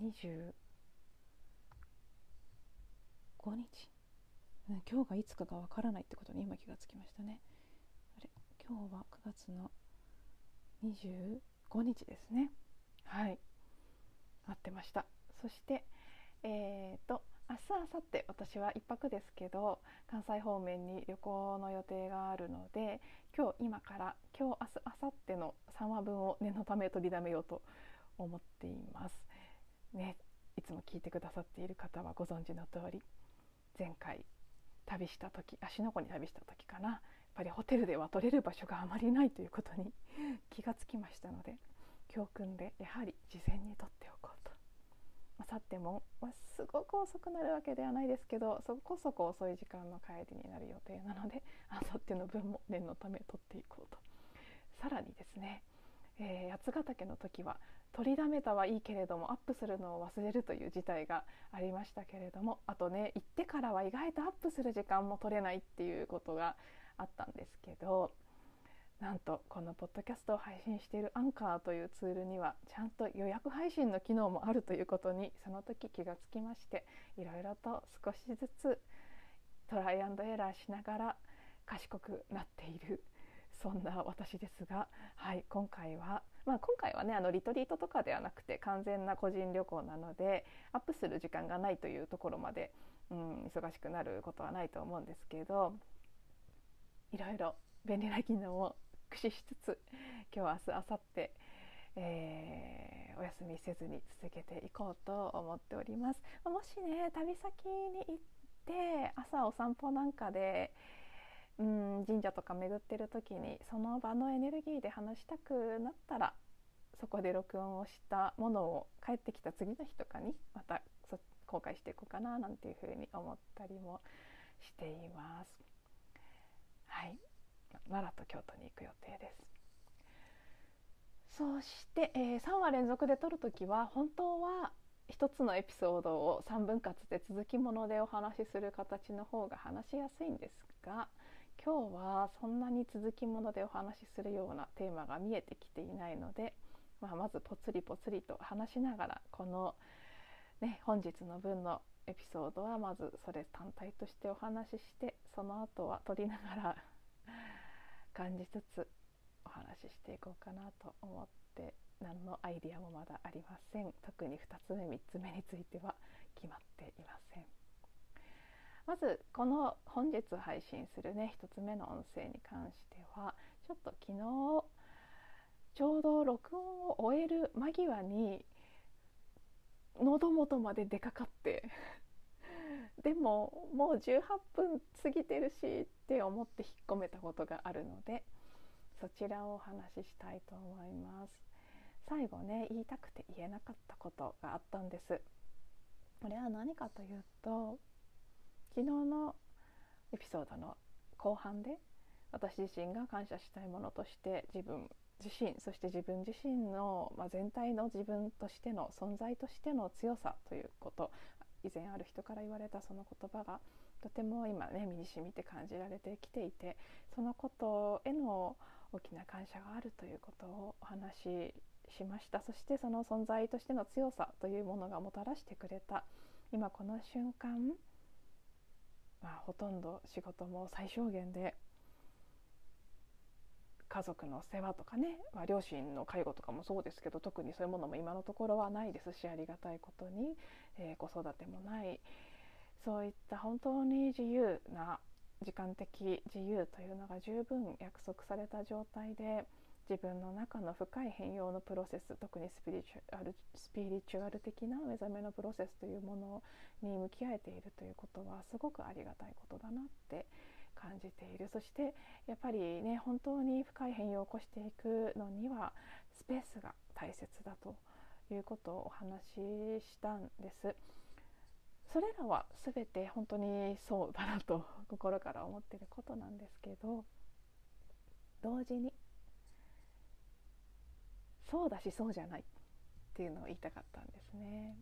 25日、うん、今日がいつかがわからないってことに今気がつきましたね。あれ？今日は9月の25日ですね。はい。合ってました。そしてえーと、明日明後日私は1泊ですけど関西方面に旅行の予定があるので今日今から今日明日明後日の3話分を念のため取りだめようと思っています。ね、いつも聞いてくださっている方はご存知の通り前回旅した時芦ノ湖に旅した時かな。やっぱりホテルでは取れる場所があまりないということに 気がつきましたので教訓でやはり事前に取っておこうと。明後日も、ま、すごく遅くなるわけではないですけどそこそこ遅い時間の帰りになる予定なので明後日の分も念のため取っていこうと。さらにですね、えー、八ヶ岳の時は取りだめたはいいけれどもアップするのを忘れるという事態がありましたけれどもあとね行ってからは意外とアップする時間も取れないっていうことがあったんですけどなんとこのポッドキャストを配信しているアンカーというツールにはちゃんと予約配信の機能もあるということにその時気がつきましていろいろと少しずつトライアンドエラーしながら賢くなっているそんな私ですが、はい、今回は、まあ、今回はねあのリトリートとかではなくて完全な個人旅行なのでアップする時間がないというところまで、うん、忙しくなることはないと思うんですけどいろいろ便利な機能を駆使しつつ今日明日明後日えー、お休みせずに続けていこうと思っております。もしね旅先に行って朝お散歩なんかでうん神社とか巡ってる時にその場のエネルギーで話したくなったらそこで録音をしたものを帰ってきた次の日とかにまた公開していこうかななんていうふうに思ったりもしています。はい奈良と京都に行く予定ですそして、えー、3話連続で撮る時は本当は1つのエピソードを3分割で続きものでお話しする形の方が話しやすいんですが今日はそんなに続きものでお話しするようなテーマが見えてきていないので、まあ、まずぽつりぽつりと話しながらこの、ね、本日の分のエピソードはまずそれ単体としてお話ししてその後は撮りながら感じつつお話ししていこうかなと思って何のアイディアもまだありません。特に2つ目3つ目については決まっていません。まずこの本日配信するね1つ目の音声に関してはちょっと昨日ちょうど録音を終える間際に喉元まで出かかって でももう18分過ぎてるしって思って引っ込めたことがあるのでそちらをお話ししたいと思います。最後ね言いたくて言えなかったことがあったんです。これは何かというと昨日のエピソードの後半で私自身が感謝したいものとして自分自身そして自分自身の、まあ、全体の自分としての存在としての強さということ以前ある人から言われたその言葉がとても今ね身にしみて感じられてきていてそのことへの大きな感謝があるということをお話ししました。そしてその存在としての強さというものがもたらしてくれた。今この瞬間、まあ、ほとんど仕事も最小限で家族の世話とかね、まあ、両親の介護とかもそうですけど特にそういうものも今のところはないですしありがたいことに、えー、子育てもない。そういった本当に自由な時間的自由というのが十分約束された状態で自分の中の深い変容のプロセス特にスピリチュアルスピリチュアル的な目覚めのプロセスというものに向き合えているということはすごくありがたいことだなって感じているそしてやっぱりね本当に深い変容を起こしていくのにはスペースが大切だということをお話ししたんです。それらは全て本当にそうだなと心から思ってることなんですけど同時にそうだしそうじゃないっていうのを言いたかったんですね。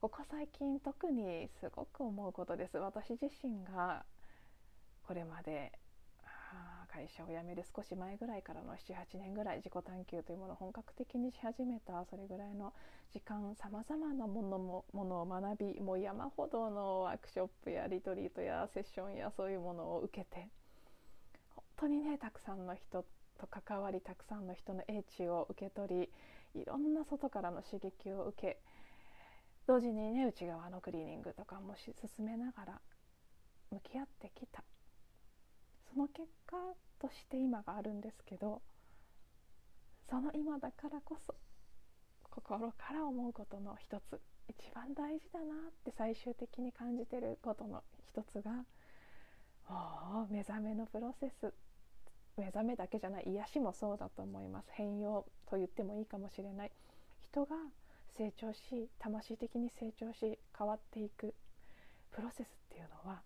ここ最近特にすごく思うことです私自身がこれまで会社を辞める少し前ぐらいからの78年ぐらい自己探求というものを本格的にし始めたそれぐらいの時間さまざまなものもものを学びもう山ほどのワークショップやリトリートやセッションやそういうものを受けて本当にねたくさんの人と関わりたくさんの人の英知を受け取りいろんな外からの刺激を受け同時にね内側のクリーニングとかも進めながら向き合ってきた。その結果として今があるんですけどその今だからこそ心から思うことの一つ一番大事だなって最終的に感じてることの一つがおお目覚めのプロセス。目覚めだけじゃない癒しもそうだと思います変容と言ってもいいかもしれない人が成長し魂的に成長し変わっていく。プロセスっていうのは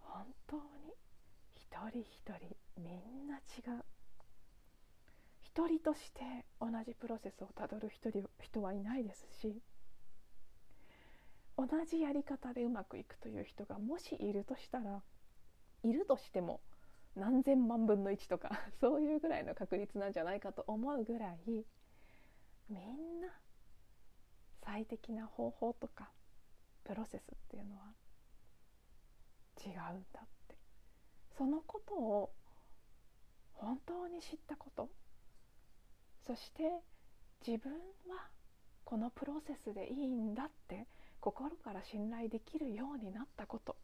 本当に一人一人みんな違う。一人として同じプロセスをたどる人人はいないですし同じやり方でうまくいくという人がもしいるとしたらいるとしても何千万分の1とか そういうぐらいの確率なんじゃないかと思うぐらいみんな最適な方法とかプロセスっていうのは違うんだって。そのことを本当に知ったことそして自分はこのプロセスでいいんだって心から信頼できるようになったこと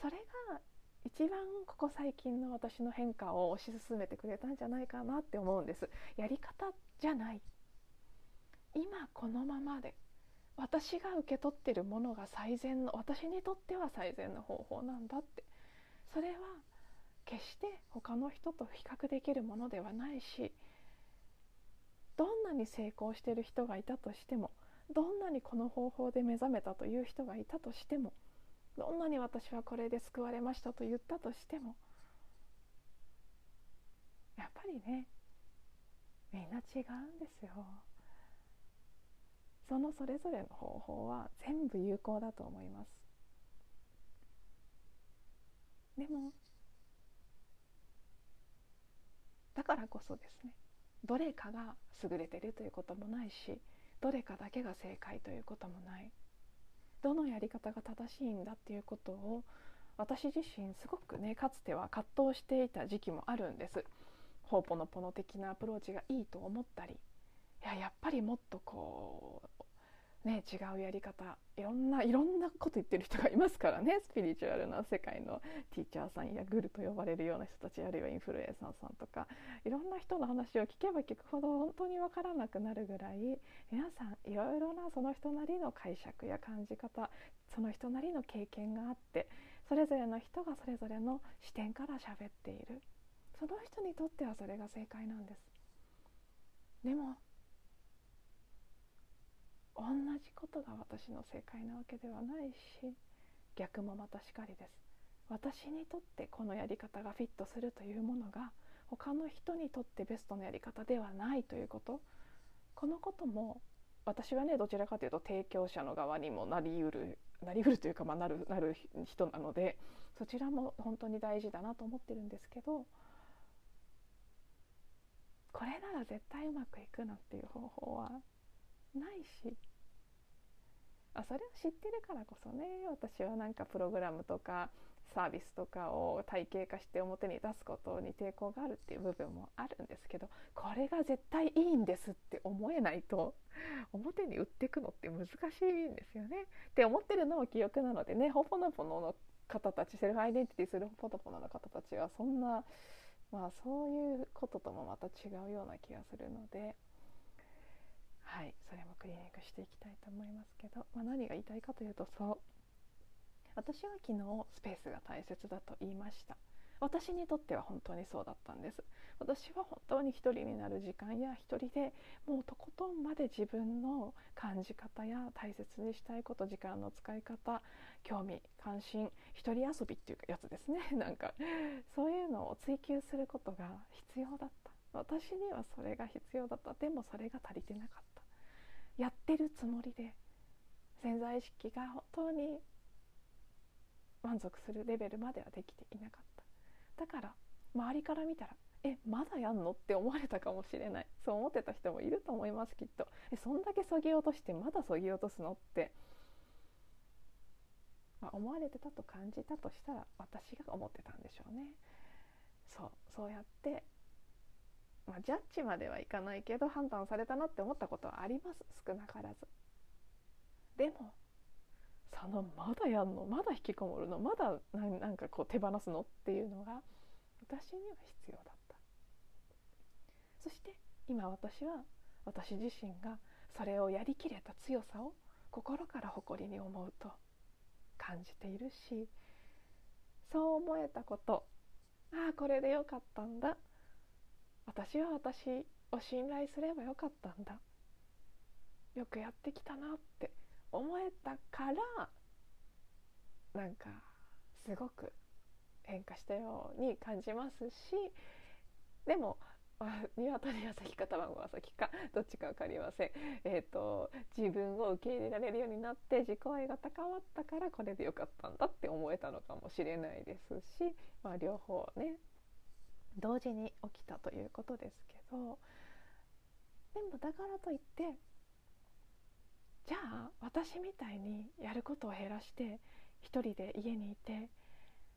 それが一番ここ最近の私の変化を推し進めてくれたんじゃないかなって思うんです。やり方じゃない。今このままで私が受け取ってるものが最善の私にとっては最善の方法なんだって。それは決して他の人と比較できるものではないしどんなに成功してる人がいたとしてもどんなにこの方法で目覚めたという人がいたとしてもどんなに私はこれで救われましたと言ったとしてもやっぱりねみんな違うんですよ。そのそれぞれの方法は全部有効だと思いますでもだからこそですねどれかが優れてるということもないしどれかだけが正解ということもないどのやり方が正しいんだっていうことを私自身すごくねかつては葛藤していた時期もあるんです。ホーポのポの的なアプローチがいいと思ったりいややっぱりもっとこうね違うやり方。いろんないろんなこと言ってる人がいますからね。スピリチュアルな世界のティーチャーさんやグルと呼ばれるような人たちあるいはインフルエンサーさんとか。いろんな人の話を聞けば聞くほど本当に分からなくなるぐらい皆さんいろいろなその人なりの解釈や感じ方その人なりの経験があってそれぞれの人がそれぞれの視点から喋っている。その人にとってはそれが正解なんです。でも同じことが私の正解なわけではないし逆もまたしかりです。私にとってこのやり方がフィットするというものが他の人にとってベストのやり方ではないということ。このことも私はねどちらかというと提供者の側にもなりうるなりうるというか、まあ、なるなる人なのでそちらも本当に大事だなと思ってるんですけどこれなら絶対うまくいくなっていう方法はないしあそれを知ってるからこそね私はなんかプログラムとかサービスとかを体系化して表に出すことに抵抗があるっていう部分もあるんですけどこれが絶対いいんですって思えないと 表に売ってくのって難しいんですよね。って思ってるのも記憶なのでねほぽのぽのの方たちセルフアイデンティティするほぽのぽのの方たちはそんなまあそういうことともまた違うような気がするので。はいそれもクリニングしていきたいと思いますけど、まあ、何が言いたいかというとそう。私は昨日スペースが大切だと言いました。私にとっては本当にそうだったんです。私は本当に一人になる時間や一人でもうとことんまで自分の感じ方や大切にしたいこと時間の使い方興味関心一人遊びっていうやつですね。なんかそういうのを追求することが必要だった。私にはそれが必要だった。でもそれが足りてなかった。やってるつもりで潜在意識が本当に満足するレベルまではできていなかった。だから周りから見たらえまだやんのって思われたかもしれない。そう思ってた人もいると思いますきっと。えそんだけそぎ落としてまだそぎ落とすのって、まあ、思われてたと感じたとしたら私が思ってたんでしょうね。そうそうやって、まあ、ジャッジまではいかないけど判断されたなって思ったことはあります。少なからず。でもそのまだやんの？まだ引きこもるの？まだなんかこう手放すの？っていうのが私には必要だった。そして今私は私自身がそれをやりきれた強さを心から誇りに思うと感じているしそう思えたこと。ああこれでよかったんだ。私は私を信頼すればよかったんだ。よくやってきたなって思えたからなんかすごく変化したように感じますしでも鶏は先か卵は先かどっちか分かりません、えーと、自分を受け入れられるようになって自己愛が高まったからこれでよかったんだって思えたのかもしれないですし、まあ、両方ね同時に起きたということですけどでもだからといってじゃあ私みたいにやることを減らして一人で家にいて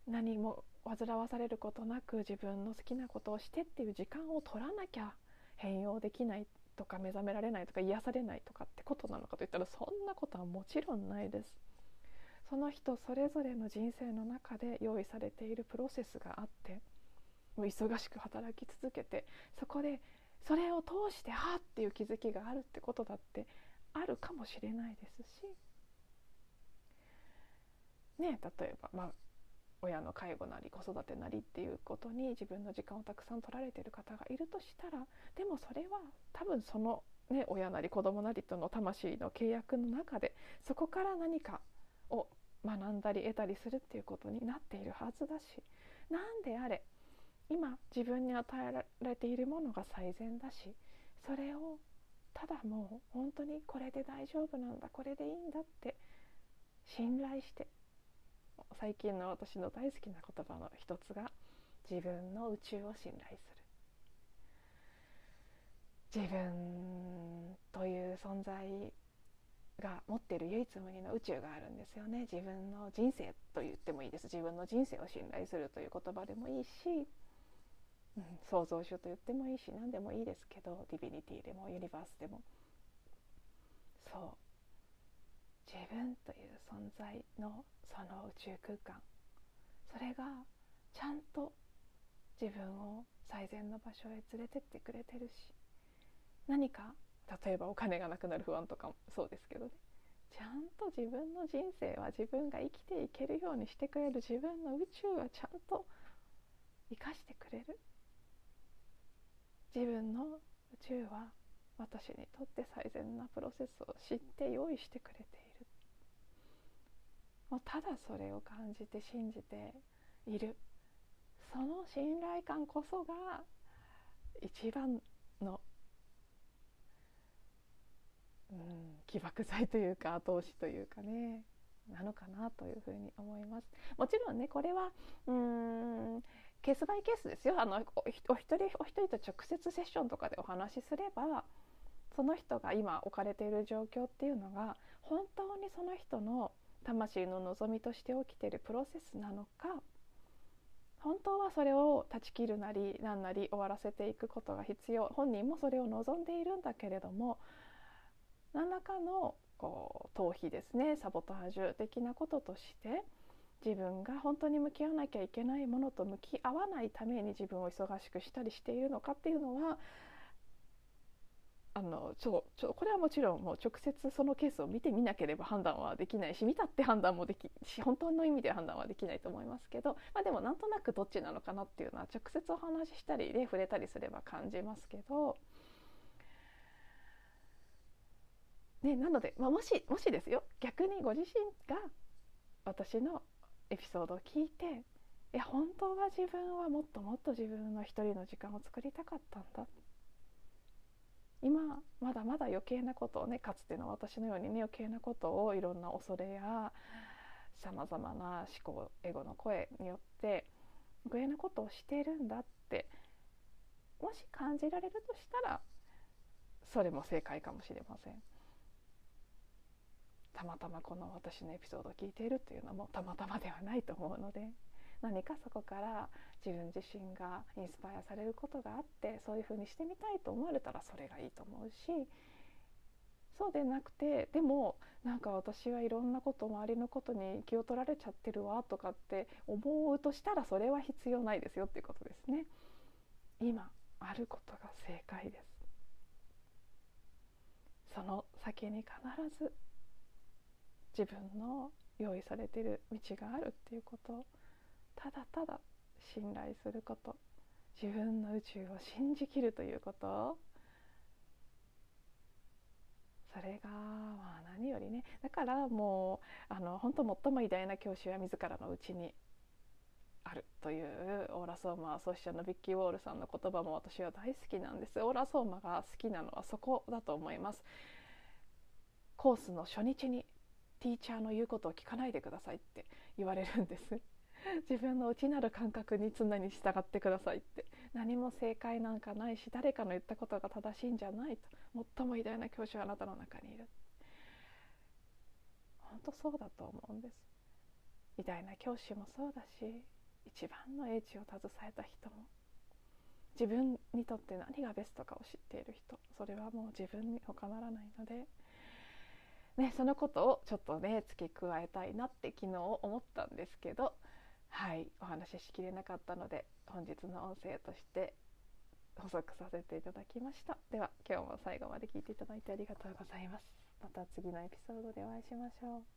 何も煩わされることなく自分の好きなことをしてっていう時間を取らなきゃ変容できないとか目覚められないとか癒されないとかってことなのかといったらそんなことはもちろんないです。その人それぞれの人生の中で用意されているプロセスがあってもう忙しく働き続けてそこでそれを通してはっていう気づきがあるってことだってあるかもしれないですし。ね例えばまあ親の介護なり子育てなりっていうことに自分の時間をたくさん取られてる方がいるとしたらでもそれは多分その、ね、親なり子供なりとの魂の契約の中でそこから何かを学んだり得たりするっていうことになっているはずだし何であれ今自分に与えられているものが最善だしそれをただもう本当にこれで大丈夫なんだこれでいいんだって信頼して最近の私の大好きな言葉の一つが自分の宇宙を信頼する。自分という存在が持っている唯一無二の宇宙があるんですよね。自分の人生と言ってもいいです。自分の人生を信頼するという言葉でもいいし、うん、創造主と言ってもいいし何でもいいですけどディビニティでもユニバースでも。そう。自分という存在のその宇宙空間。それがちゃんと自分を最善の場所へ連れてってくれてるし。何か例えばお金がなくなる不安とかもそうですけどね。ちゃんと自分の人生は自分が生きていけるようにしてくれる自分の宇宙はちゃんと生かしてくれる。自分の宇宙は私にとって最善なプロセスを知って用意してくれているもうただそれを感じて信じているその信頼感こそが一番の、うん、起爆剤というか後押しというかねなのかなというふうに思います。もちろんねこれはうんケースバイケースですよ。あのお一人お一人と直接セッションとかでお話しすればその人が今置かれている状況っていうのが本当にその人の魂の望みとして起きているプロセスなのか本当はそれを断ち切るなり何なり終わらせていくことが必要。本人もそれを望んでいるんだけれども何らかのこう逃避ですね。サボタージュ的なこととして自分が本当に向き合わなきゃいけないものと向き合わないために自分を忙しくしたりしているのかっていうのはあのちょちょこれはもちろんもう直接そのケースを見てみなければ判断はできないし見たって判断もできし本当の意味で判断はできないと思いますけど、まあ、でもなんとなくどっちなのかなっていうのは直接お話ししたりで、触れたりすれば感じますけど。ね、なので、まあ、もしもしですよ逆にご自身が私のエピソードを聞いていや本当は自分はもっともっと自分の一人の時間を作りたかったんだ今まだまだ余計なことをねかつての私のようにね余計なことをいろんな恐れやさまざまな思考エゴの声によって余計なことをしているんだってもし感じられるとしたらそれも正解かもしれません。たまたまこの私のエピソードを聞いているというのもたまたまではないと思うので何かそこから自分自身がインスパイアされることがあってそういうふうにしてみたいと思われたらそれがいいと思うしそうでなくてでもなんか私はいろんなこと周りのことに気を取られちゃってるわとかって思うとしたらそれは必要ないですよっていうことですね。今あることが正解です。その先に必ず自分の用意されている道があるっていうこと。をただただ信頼すること。自分の宇宙を信じきるということ。それがまあ何よりね。だからもうあの本当最も偉大な教師は自らのうちに。あるというオーラソーマ創始者のビッキー・ウォールさんの言葉も私は大好きなんです。オーラソーマが好きなのはそこだと思います。コースの初日にティーチャーの言うことを聞かないでくださいって言われるんです。自分の内なる感覚に常に従ってくださいって。何も正解なんかないし誰かの言ったことが正しいんじゃないと。最も偉大な教師はあなたの中にいる。本当そうだと思うんです。偉大な教師もそうだし一番の英知を携えた人も。自分にとって何がベストかを知っている人。それはもう自分に他ならないので。ね、そのことをちょっとね付け加えたいなって昨日思ったんですけどはいお話ししきれなかったので本日の音声として補足させていただきました。では今日も最後まで聞いていただいてありがとうございます。また次のエピソードでお会いしましょう。